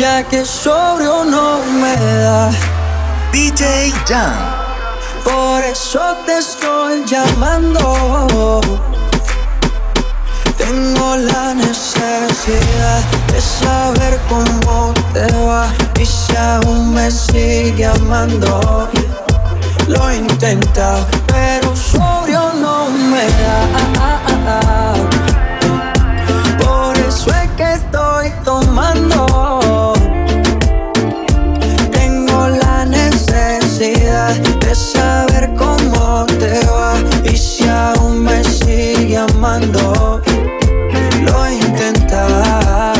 Ya que sobrio no me da. DJ Jan. Por eso te estoy llamando. Tengo la necesidad de saber cómo te va y si aún me sigue amando. Lo he intentado, pero sobrio no me da. Tomando. Tengo la necesidad de saber cómo te va y si aún me sigue amando. Lo he intentado,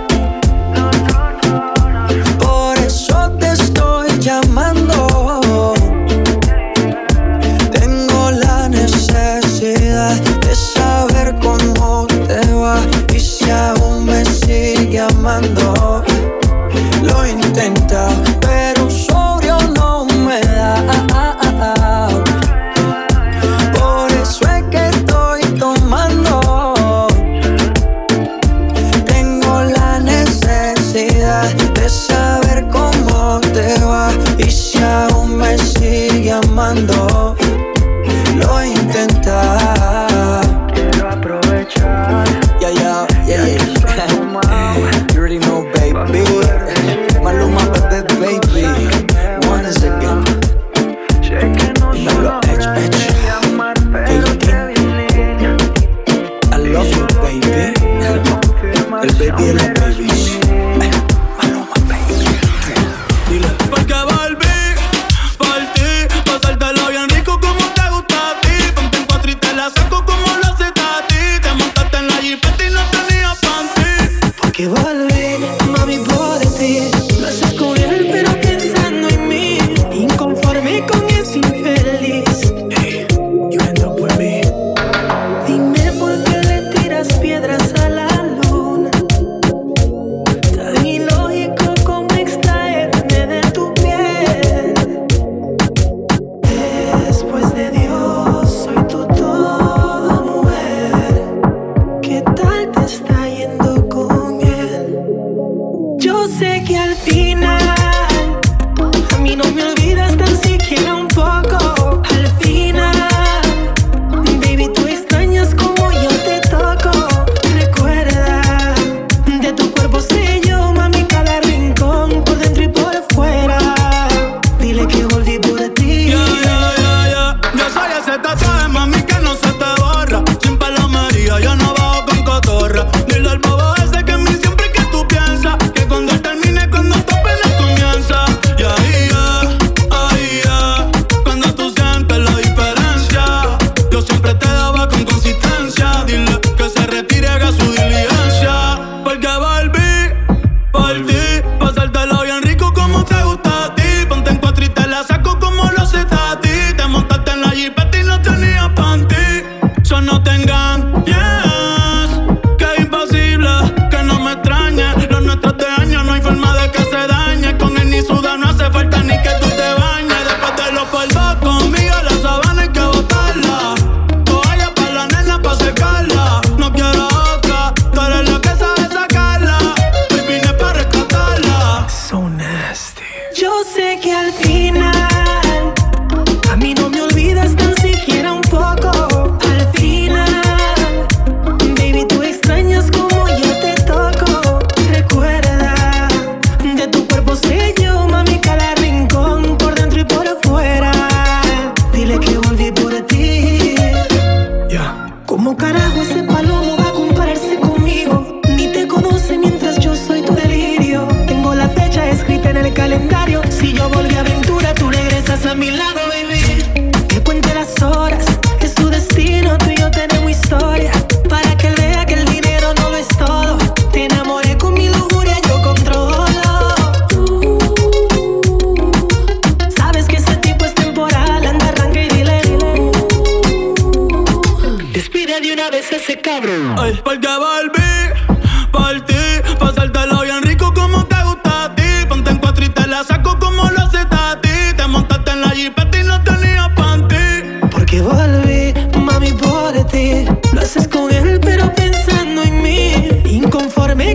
Lo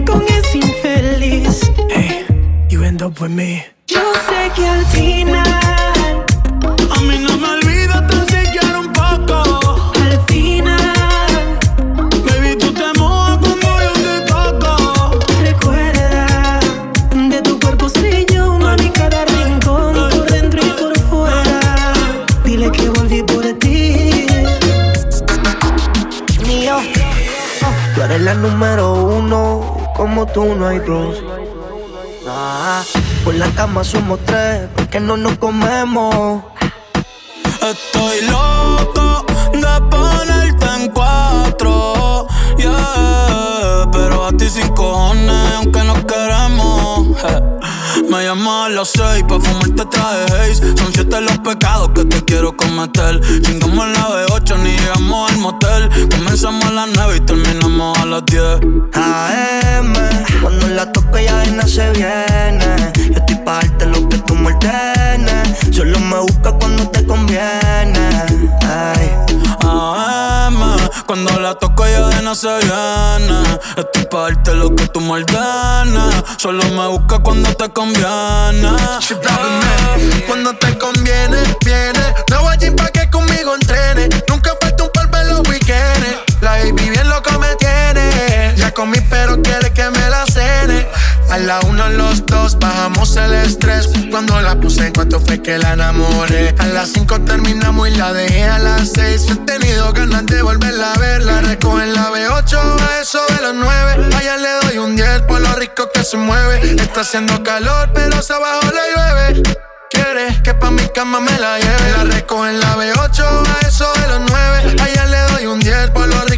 con ese infeliz. Hey, you end up with me. Yo sé que al final. Tú no hay dos. Ah, por la cama somos tres. Porque no nos comemos. Estoy loco de ponerte en cuatro, yeah. Pero a ti sin cojones, aunque no queremos. eh. Me llamas a las seis pa' fumarte traje haze. Son siete los pecados que te quiero cometer. Chingamos la B8, ni llegamos al motel. Comenzamos a las nueve y terminamos a las diez. AM, cuando la toco ya no se viene. Yo estoy pa' darte lo que tú me ordenes. Solo me busca cuando te conviene. Ay. AM, cuando la toco ella de no se viene. Estoy pa' darte lo que tú me ordenes. Solo me busca cuando te conviene. Cuando te conviene, viene. No voy a pa' que conmigo entrene. Nunca falta un par en los weekends. La baby bien loco me tiene. Ya comí, pero quiere que me la cene. A la uno, los dos, bajamos el estrés. Cuando la puse, en cuanto fue que la enamoré. A las cinco terminamos y la dejé a las seis. He tenido ganas de volverla a ver. La recojo en la B8, a eso de los nueve. Allá le doy un 10 por lo rico que se mueve. Está haciendo calor, pero se abajo le llueve. Quiere que pa' mi cama me la lleve. La recojo en la B8, a eso de los 9. Allá le doy un 10 por lo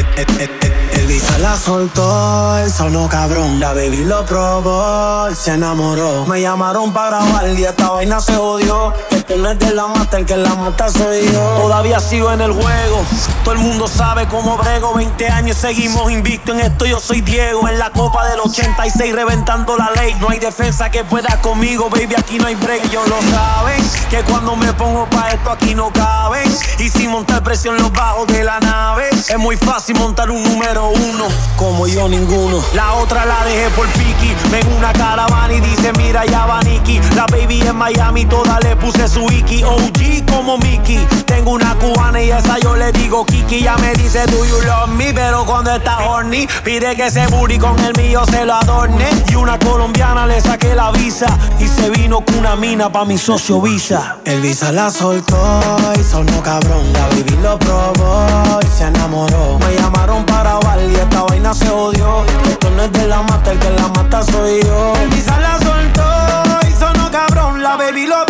it, it, it, it. El visa la soltó, el sonó cabrón. La baby lo probó, él se enamoró. Me llamaron para grabar y esta vaina se odió. Este no es de la mata, el que la mata soy yo. Todavía sigo en el juego, todo el mundo sabe cómo brego. 20 años seguimos invicto en esto, yo soy Diego. En la copa del 86 reventando la ley. No hay defensa que pueda conmigo, baby, aquí no hay break. Ellos lo saben, que cuando me pongo pa' esto aquí no caben. Y sin montar presión los bajos de la nave. Es muy fácil montar un número uno, como yo ninguno. La otra la dejé por Piki. Ven una caravana y dice, mira ya va Nicky. La baby en Miami, toda le puse su Iki. OG como Mickey. Tengo una cubana y esa yo le digo Kiki. Ya me dice, do you love me? Pero cuando está horny, pide que ese booty con el mío se lo adorne. Y una colombiana le saqué la visa. Y se vino con una mina pa' mi socio Visa. El Visa la soltó y sonó cabrón. La baby lo probó y se enamoró. Me llamaron para bailar y esta vaina se odió. Esto no es de la mata, el que la mata soy yo. El la soltó y sonó cabrón. La baby lo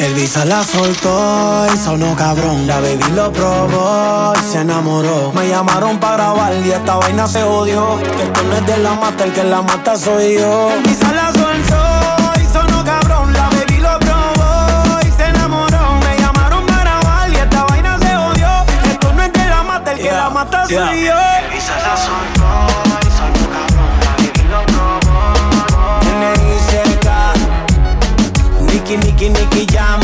El Visa la soltó y sonó cabrón. La baby lo probó y se enamoró. Me llamaron para grabar y esta vaina se odió. Esto no es de la mata, el que la mata soy yo. El Visa la soltó y sonó cabrón. La baby lo probó y se enamoró. Me llamaron para grabar y esta vaina se odió. Esto no es de la mata, el que la mata soy yo. El Visa la soltó Nicky, Nicky, Nicky Jam.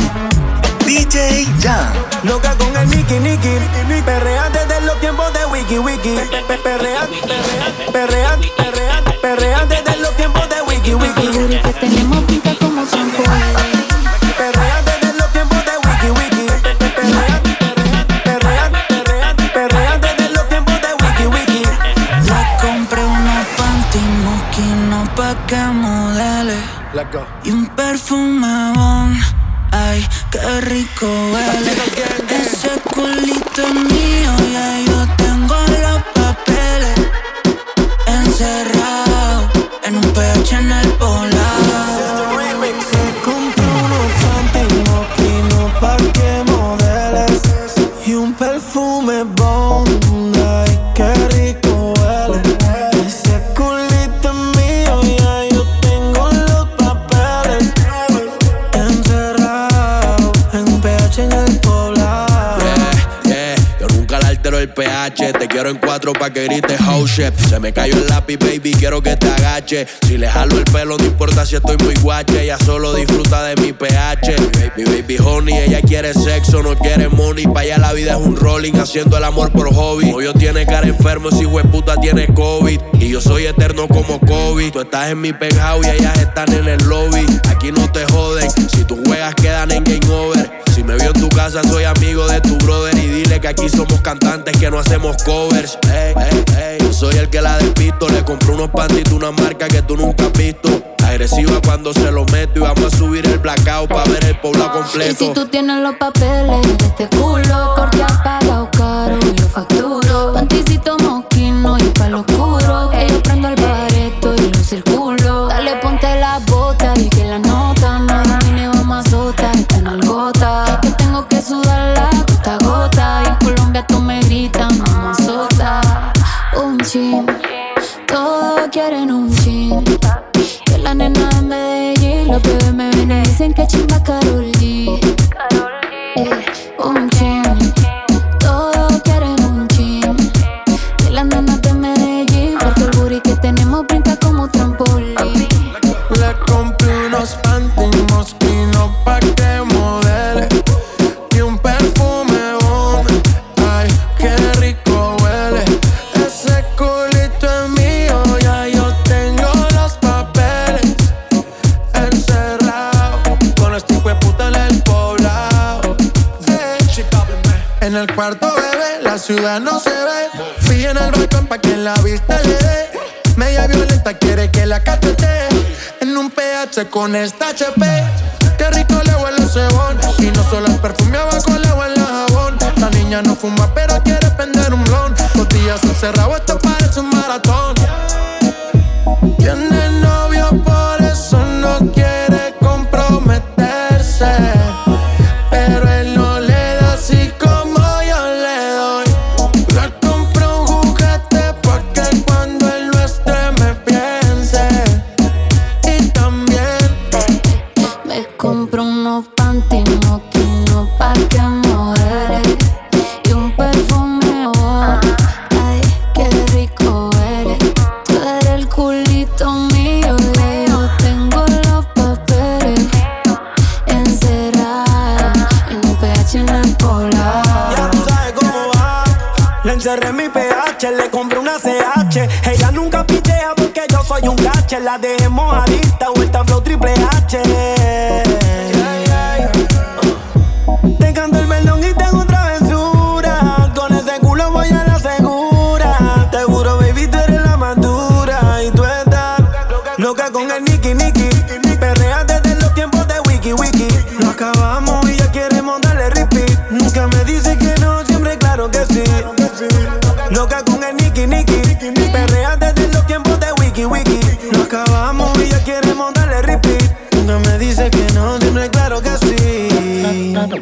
DJ Jam. Loca con el Nicky, Nicky. Perrea desde los tiempos de Wiki, Wiki. Pe- Perrea, perrea, perrea, perrea, desde los tiempos de Wiki, Wiki. Que tenemos pinta como tiempo. Y un perfume bon. Ay, qué rico huele. Ese culito es mío, ya yo tengo los papeles. Encerrado en un pecho en el quiero en cuatro pa' que grites oh shit. Se me cayó el lápiz, baby, quiero que te agache. Si le jalo el pelo, no importa si estoy muy guache. Ella solo disfruta de mi pH. Mi baby honey, ella quiere sexo, no quiere money. Pa' allá la vida es un rolling, haciendo el amor por hobby. Novio tiene cara enfermo, si puta tiene COVID. Y yo soy eterno como COVID. Tú estás en mi penthouse y ellas están en el lobby. Aquí no te joden, si tú juegas quedan en game over. Si me vio en tu casa, soy amigo de tu brother. Y dile que aquí somos cantantes que no hacemos covers. Yo soy el que la despisto. Le compré unos pantitos, una marca que tú nunca has visto. Agresiva cuando se lo meto. Y vamos a subir el blackout para ver el Y completo. si tú tienes los papeles de este culo, porque has pagado caro y yo facturo. Panticito dicen que chimba Karol el cuarto, bebé, la ciudad no se ve. Fui en el balcón pa' que la vista le dé. Media violenta quiere que la cachete. En un PH con esta HP. Qué rico le huele el cebón. Y no solo el perfume abajo le huele el jabón. La niña no fuma, pero quiere prender un blon. Costillas encerrado, esto parece un maratón. Ella nunca pichea porque yo soy un cache. La dejé mojadita, vuelta flow triple H. Te canto el perdón y tengo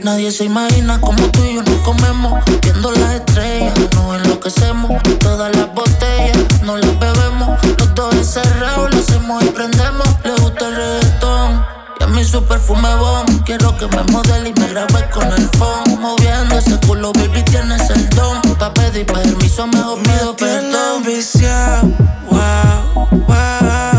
Nadie se imagina como tú y yo nos comemos. Viendo las estrellas, nos enloquecemos. Todas las botellas, no las bebemos. Los dos encerrados, lo hacemos y prendemos. Le gusta el reggaetón. Y a mí su perfume bon. Quiero que me modele y me grabe con el phone. Moviendo ese culo, baby, tienes el don. Pa' pedir permiso, mejor pido perdón. viciado, wow, wow,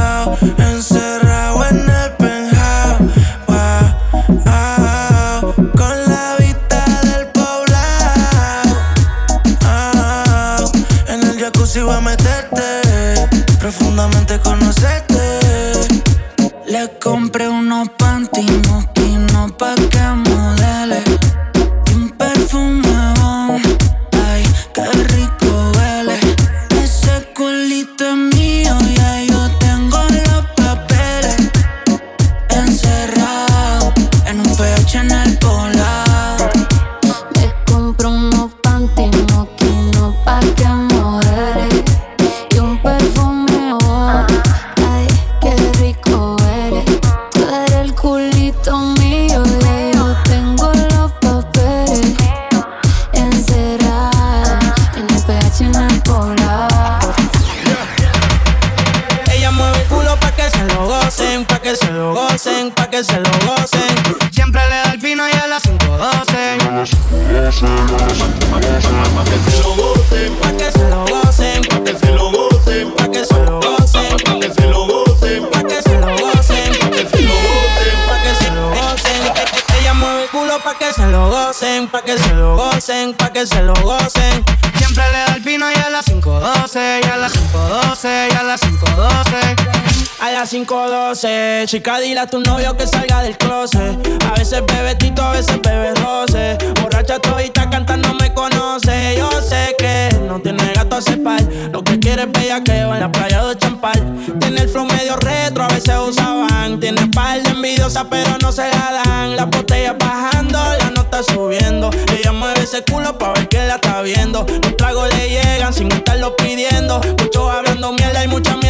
5.12, chica, dile a tu novio que salga del closet. A veces bebe tito, a veces bebe roce. Borracha todita cantando me conoce. Yo sé que no tiene gato a cepar. Lo que quiere es bellaqueo en la playa de Champal. Tiene el flow medio retro, a veces usaban. Tiene par de envidiosa, pero no se la dan. La botella bajando, la nota subiendo. Ella mueve ese culo pa' ver que la está viendo. Los tragos le llegan sin estarlo pidiendo. Muchos hablando mierda y mucha mierda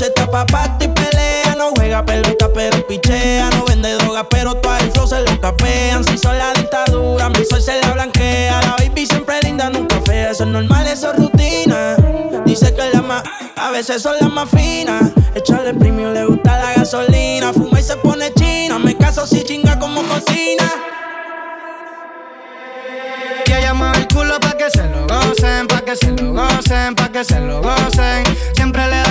noche está pa' y pelea. No juega pelota, pero pichea. No vende droga, pero todo el flow se lo capean. Si son la dictadura, mi sol se la blanquea. La baby siempre linda, nunca fea. Eso es normal, eso es rutina. Dice que la más, a veces son las más finas. Echarle premio, le gusta la gasolina. Fuma y se pone china. Me caso si chinga como cocina. Y ella el culo pa' que se lo gocen, pa' que se lo gocen, pa' que se lo gocen. Siempre le da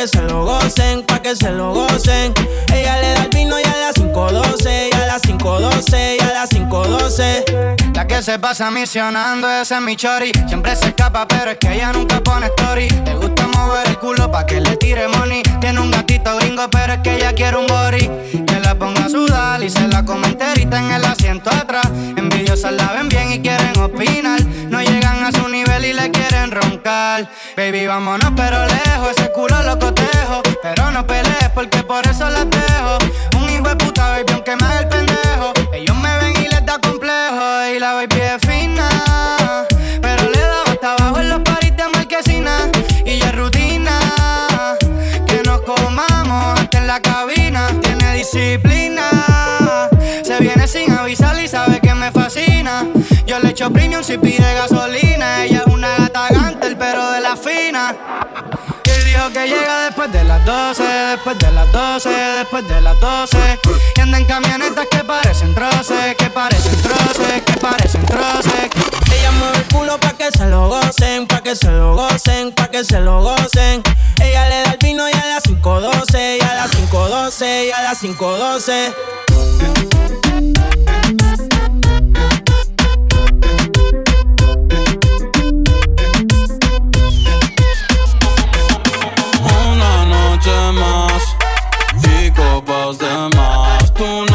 que se lo gocen, pa' que se lo gocen. Ella le da el vino y a las 5.12, y a las 5.12, y a las 5.12. La que se pasa misionando, ese es mi chori. Siempre se escapa, pero es que ella nunca pone story. Le gusta mover el culo pa' que le tire money. Tiene un gatito gringo, pero es que ella quiere un body. Que la ponga a sudar y se la come en el asiento atrás. Envidiosas la ven bien y quieren opinar. No llegan le quieren roncar. Baby, vámonos, pero lejos. Ese culo lo cotejo. Pero no pelees porque por eso las dejo. Un hijo de puta, baby, aunque me haga el pendejo. Ellos me ven y les da complejo. Y la baby es fina. Pero le da hasta abajo en los paris de marquesina. Y ya es rutina. Que nos comamos hasta en la cabina. Tiene disciplina. Se viene sin avisar y sabe que me fascina. Yo le echo premium si pide gasolina. Ella Y dijo que llega después de las 12, después de las 12, después de las 12. Y anda en camionetas que parecen troces, que parecen troces, que parecen troces. Ella mueve el culo pa' que se lo gocen, pa' que se lo gocen, pa' que se lo gocen. Ella le da el vino y a las 5.12, y a las 5.12, y a las 5.12. noche más y copas de más. Tú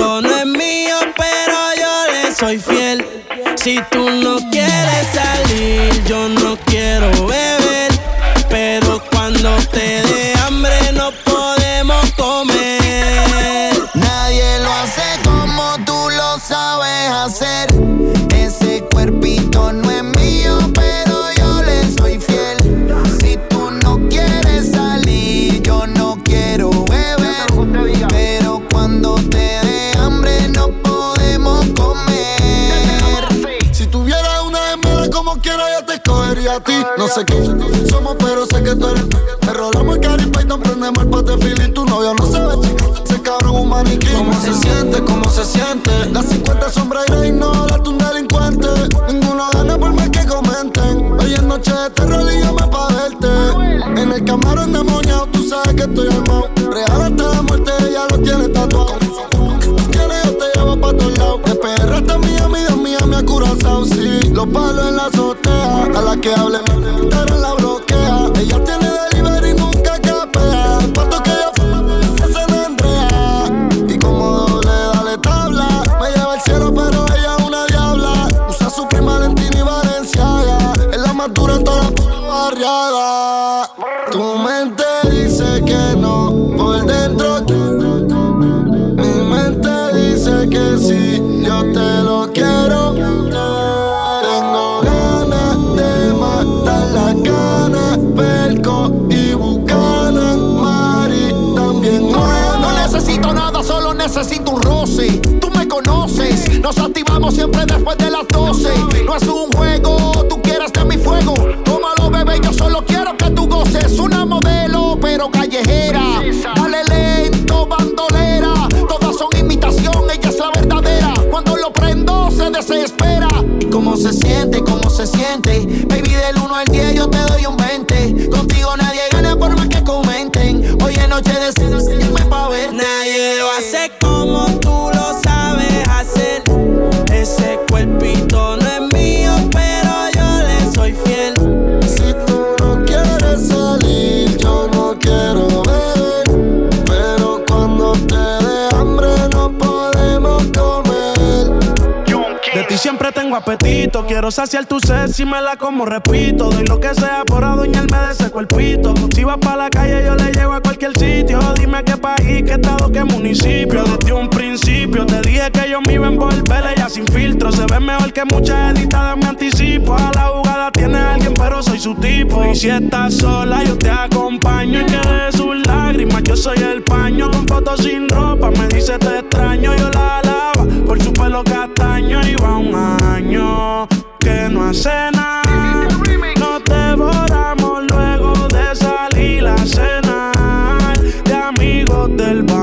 cuerpito no es mío, pero yo le soy fiel. Si tú no quieres salir, yo no quiero beber. Pero cuando te te. No sé quién somos, pero sé que tú eres. Me rolamos el Cari Python, prendemos el pote Philly. Tu novio no se ve chica, ese cabrón un maniquí. ¿Cómo se siente? ¿Cómo se siente? Las 50 sombras y no, la que hable necesito un roce. Tú me conoces, nos activamos siempre después de las 12. No es un juego, tú quieres de mi fuego. Tómalo, bebé, yo solo quiero que tú goces. Una modelo, pero callejera. Dale lento, bandolera. Todas son imitación, ella es la verdadera. Cuando lo prendo, se desespera. ¿Y cómo se siente? ¿Cómo se siente? Baby, del 1 al Quiero saciar tu sed si me la como, repito. Doy lo que sea por adueñarme de ese cuerpito. Si vas pa' la calle, yo le llevo a cualquier sitio. Dime qué país, qué estado, qué municipio. Desde un principio te dije que yo me iba a envolver. Ella sin filtro se ve mejor que muchas editadas. Me anticipo a la jugada. Tiene alguien, pero soy su tipo. Y si estás sola, yo te acompaño. Y que de sus lágrimas, yo soy el paño. Con fotos sin ropa, me dice te extraño. Yo la alaba por su pelo castaño. Y va un año que no hace nada. Nos devoramos luego de salir a cenar. De amigos del baño,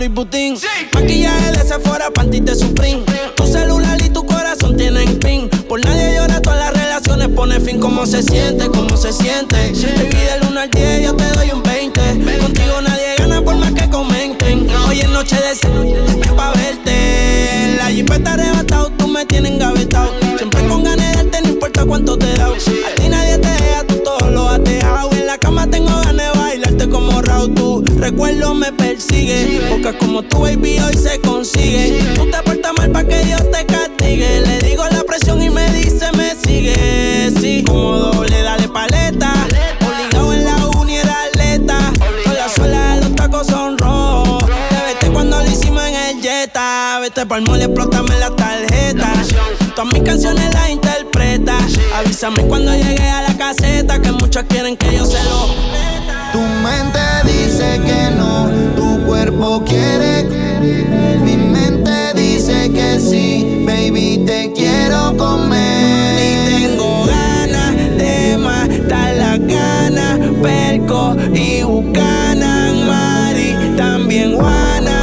Sí. Maquillaje de Sephora, panties de Supreme. Tu celular y tu corazón tienen pin. Por nadie llora, todas las relaciones pone fin. ¿Cómo se siente? ¿Cómo se siente? Sí. Baby, del 1 al 10 yo te doy un 20. Contigo nadie gana por más que comenten. Hoy es noche de cena pa' verte. La jeep está arrebatado, tú me tienes engavetado. Siempre con ganas de darte, no importa cuánto te da. A ti nadie te deja, tú todo lo has dejado. En la cama tengo ganas de bailarte como Raúl. Tú recuerdo me persigue. Como tu baby hoy se consigue. Tú te portas mal para que Dios te castigue. Le digo la presión y me dice me sigue. Sí, como doble, dale paleta. Obligado en la uni era atleta. Con la suela los tacos son rojos. Te vete cuando lo hicimos en el Jetta. Vete pa'l mole, explótame la tarjeta. Todas mis canciones las interpreta. Avísame cuando llegue a la caseta. Que muchas quieren que yo se lo. Tu mente dice que no, tu cuerpo quiere. Mi mente dice que sí, baby, te quiero comer. Y tengo ganas de matar la gana, perco y bucanan, Mari, también Juana.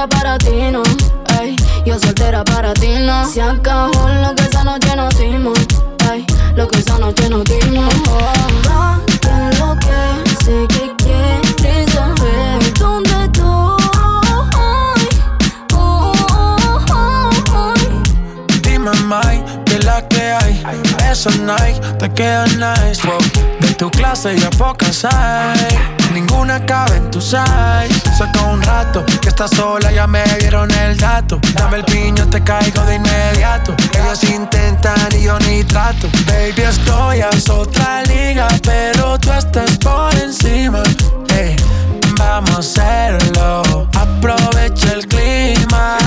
Soltera para ti, no. Ey, yo soltera para ti, no. Se acabó lo que esa noche nos dimos. Ey, lo que esa noche nos dimos. Oh, que lo que sé que quieres saber. ¿Dónde estoy? Dime, Mike, que la que hay. Esa Nike te queda nice. Wow. De tu clase ya pocas hay. Ninguna cabe en tu size. Saca un rato que estás sola, ya me dieron el dato. Dame el piño, te caigo de inmediato. Ellos intentan y yo ni trato. Baby, estoy a otra liga, pero tú estás por encima. Ey, vamos a hacerlo. Aprovecha el clima.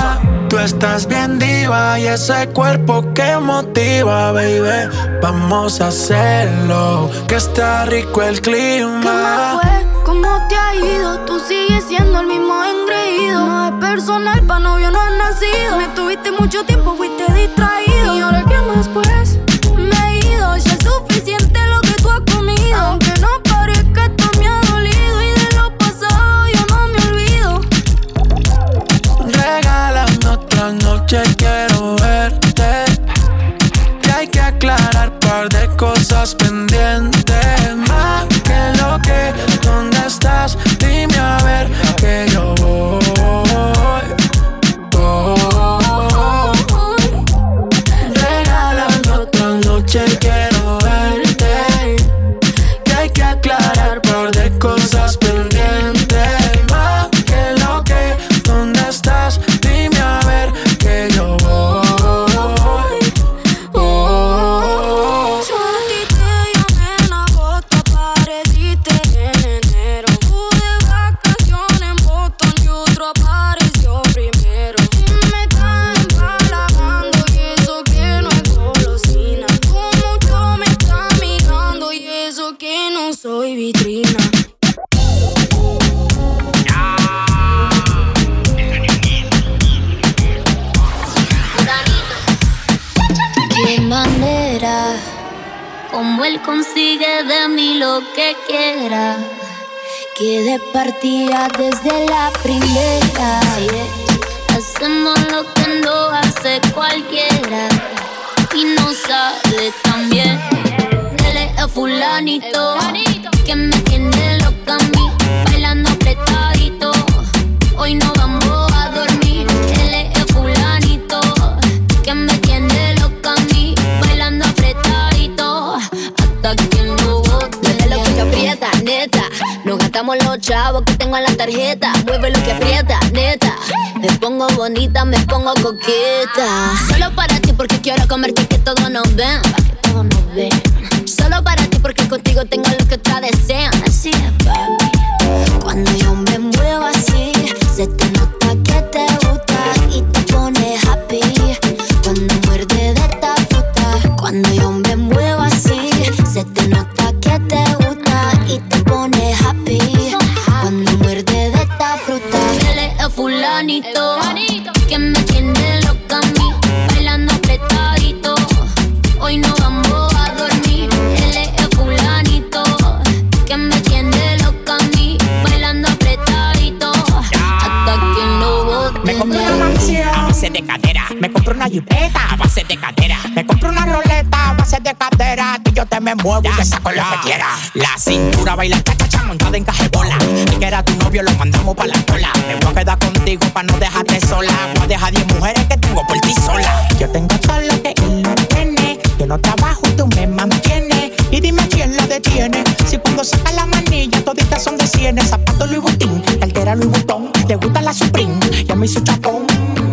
Tú estás bien diva y ese cuerpo que motiva, baby. Vamos a hacerlo, que está rico el ¿Qué más clima. ¿Cómo te ha ido? Tú sigues siendo el mismo engreído. No es personal, pa' novio no has nacido. Me tuviste mucho tiempo, fuiste distraído. ¿Y ahora qué más pues? Me he ido, ya es suficiente lo que tú has comido. Aunque no parezca, esto me ha dolido. Y de lo pasado yo no me olvido. Regálame otra noche, quiero verte. Y hay que aclarar par de cosas pendientes. ¿Dónde estás? Dime a ver que consigue de mí lo que quiera. Que de partida desde la primera. yeah. Hacemos lo que no hace cualquiera. Y no sale tan bien. Es el fulanito, que me tiene loca a mí, bailando apretadito. Hoy no vamos No gastamos los chavos que tengo en la tarjeta. Mueve lo que aprieta, neta. Me pongo bonita, me pongo coqueta. Solo para ti porque quiero comerte que todo nos ven. Solo para ti porque contigo tengo lo que otras desean. Así es, fulanito, que me tiene loca a mí, bailando apretadito. Hoy no vamos a dormir. Él es el fulanito, que me tiene loca a mí, bailando apretadito. Hasta que lo bote. Me base de cadera. Me compro una jipeta a base de cadera. Me compro una roleta a base de cadera. Y yo te me muevo y te saco lo que quiera. La cintura baila chacacha montada en cajebola. El que era tu novio lo mandamos pa' la cola. Me voy a quedar contigo pa' no dejarte sola. Voy a dejar 10 mujeres que tengo por ti sola. Yo tengo todo lo que él no tiene. Yo no trabajo y tú me mantienes. Y dime quién la detiene. Si cuando saca la manilla, toditas son de cienes. Zapato Louis Vuitton, cartera Louis Vuitton. Te gusta la Supreme, ya me hizo chapón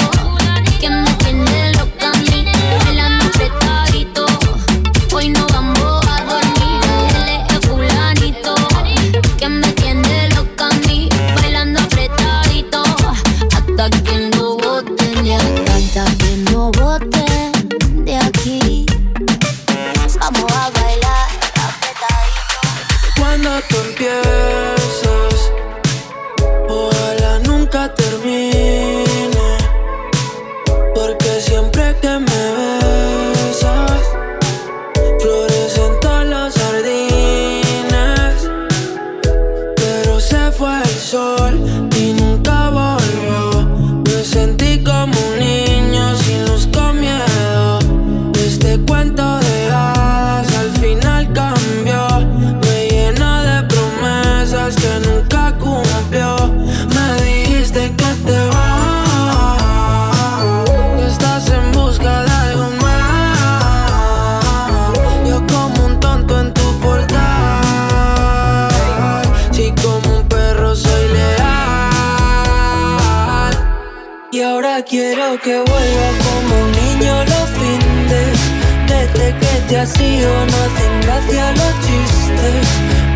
verte así o no hacen gracia los chistes.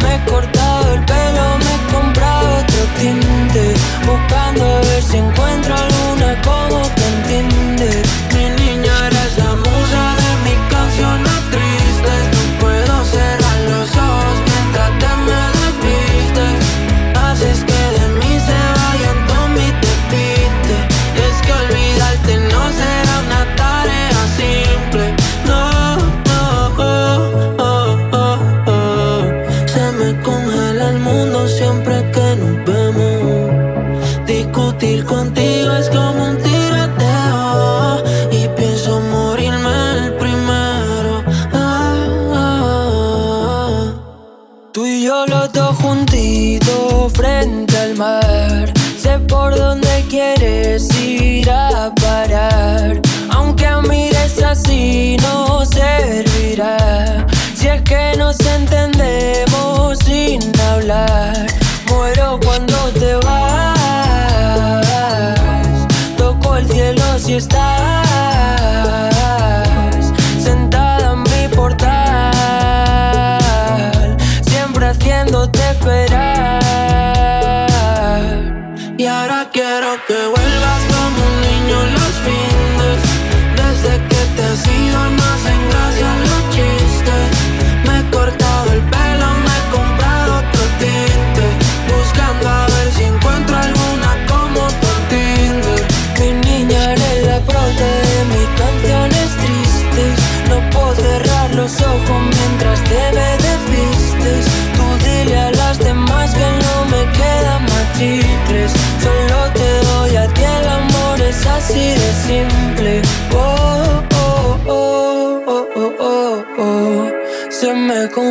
Me corté es que nos entendemos sin hablar. Muero cuando te vas. Toco el cielo si estás.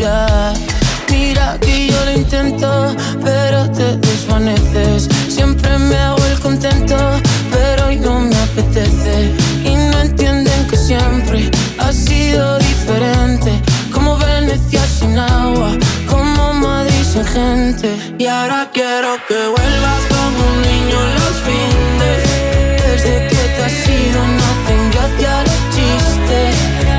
Mira que yo lo intento, pero te desvaneces. Siempre me hago el contento, pero hoy no me apetece. Y no entienden que siempre ha sido diferente. Como Venecia sin agua, como Madrid sin gente. Y ahora quiero que vuelvas como un niño los fines. Desde que te has ido no hacen gracia los chistes.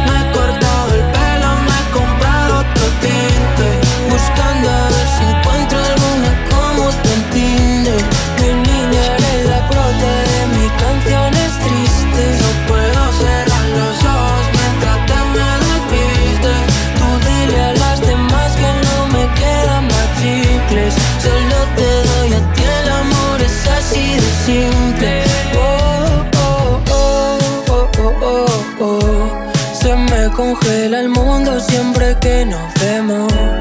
el mundo siempre que nos vemos.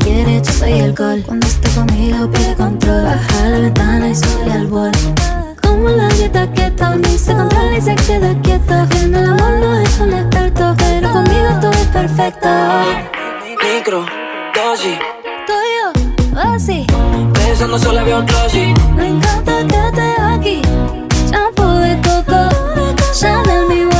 Así que me quiere, yo soy gol. Cuando esté conmigo pide control, baja la ventana y sube al bol. Como la dieta keto, ni se controla y se queda quieto. En el amor no es un experto, pero conmigo todo es perfecto. Micro, dosis, Tuyo, así, pensando solo veo glossy. me encanta que estés aquí. Shampoo de coco, Chanel mi wallet.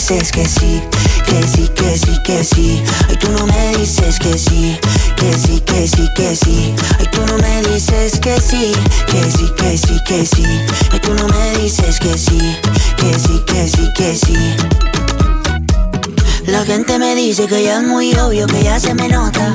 Dices que sí, que sí, que sí, que sí. Ay, tú no me dices que sí, que sí, que sí, que sí. Ay, tú no me dices que sí, que sí, que sí, que sí. Ay, tú no me dices que sí, que sí, que sí, que sí. La gente me dice que ya es muy obvio, que ya se me nota.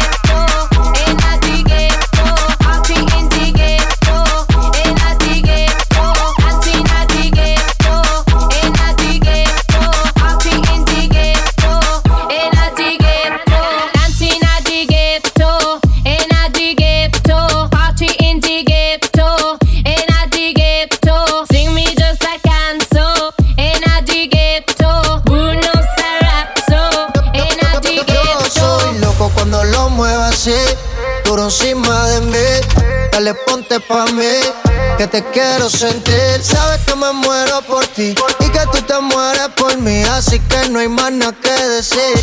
Que te quiero sentir. Sabes que me muero por ti y que tú te mueres por mí, así que no hay más nada que decir.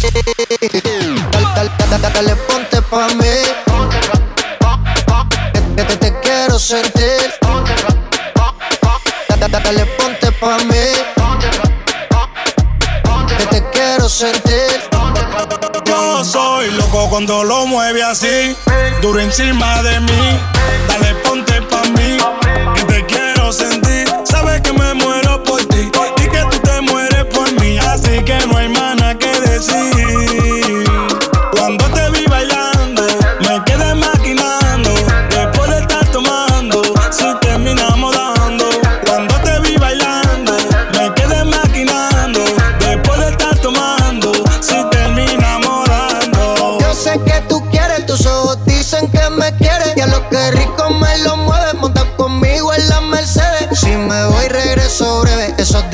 Dale, dale, dale, ponte pa' mí, que, te quiero sentir. Dale, ponte pa' mí, que te quiero sentir. Yo soy loco cuando lo mueve así, duro encima de mí. Dale, ponte Sabes que me muero por ti y que tú te mueres por mí, así que no hay más nada que decir. Cuando te vi bailando, me quedé maquinando. Después de estar tomando, si terminamos dando. Cuando te vi bailando, me quedé maquinando. Después de estar tomando, si terminamos dando. Yo sé que tú quieres, tus ojos dicen que me quieres. Y a lo que rico me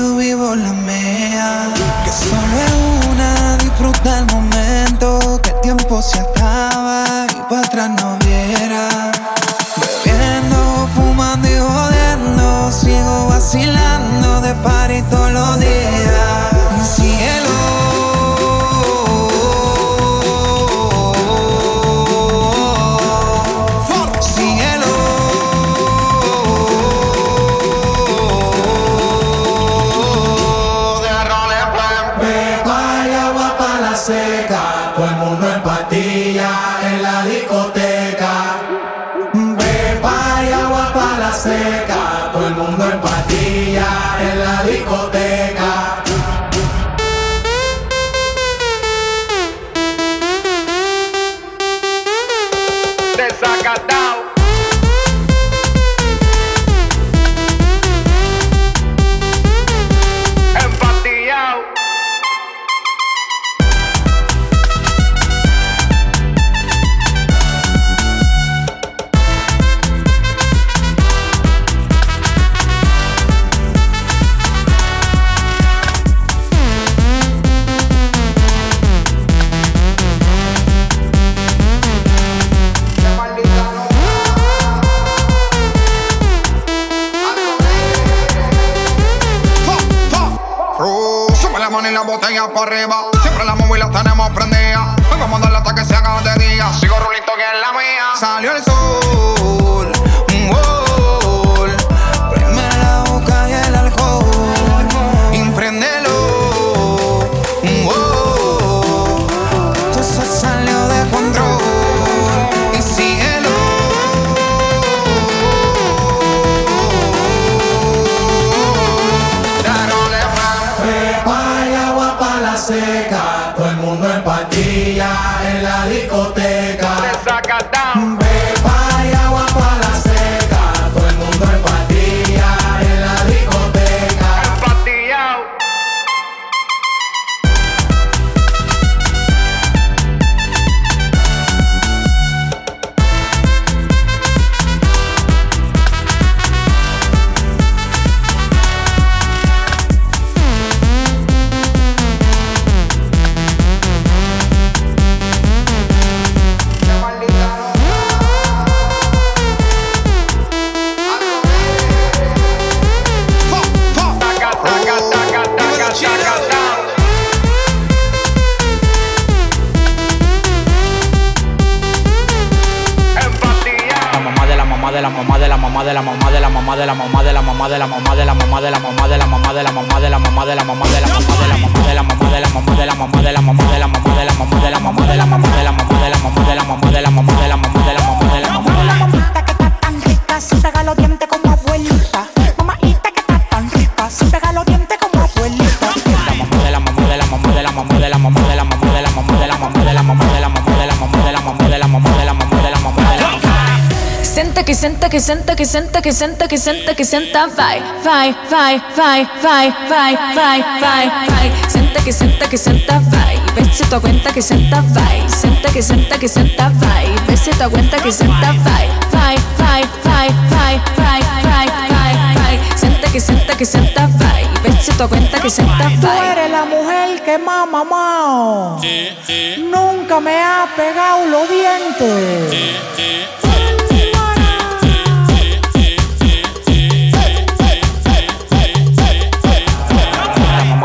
yo vivo la mía. De la mamá de la mamá de la mamá de la mamá de la mamá de la mamá de la mamá de la mamá de la mamá de la mamá de la mamá de la mamá de la mamá de la mamá de la mamá de la mamá de la mamá de la mamá de la mamá de la que senta que senta que senta que senta que senta vai vai vai vai vai vai vai vai vai senta que senta que senta vai ve se tu cuenta que senta vai senta que senta que senta vai ve se tu cuenta que senta vai vai vai vai vai vai vai vai vai senta que senta que senta vai ve se tu cuenta que senta Tú vai eres la mujer que más mamao. Nunca me ha pegado los dientes.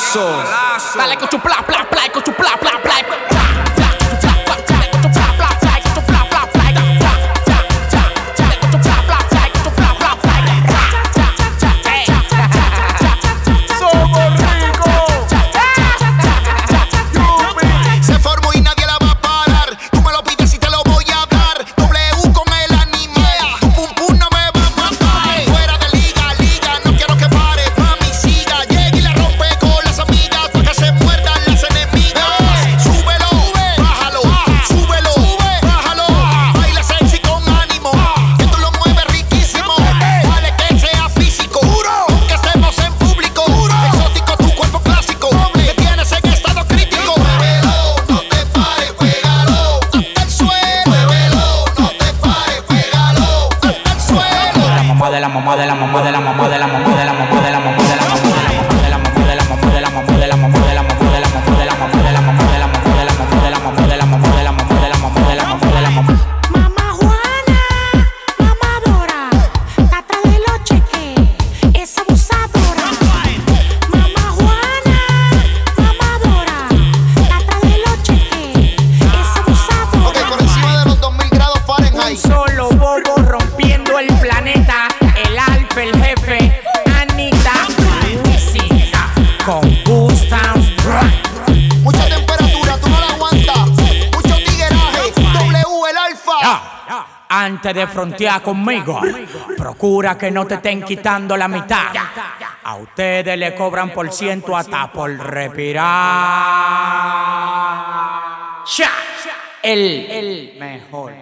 Golazo. Dale con tu pla, pla, pla, con tu pla, pla, pla. frontea conmigo. Procura que no te estén quitando la mitad. A ustedes le cobran por ciento hasta por respirar. Ya, el mejor.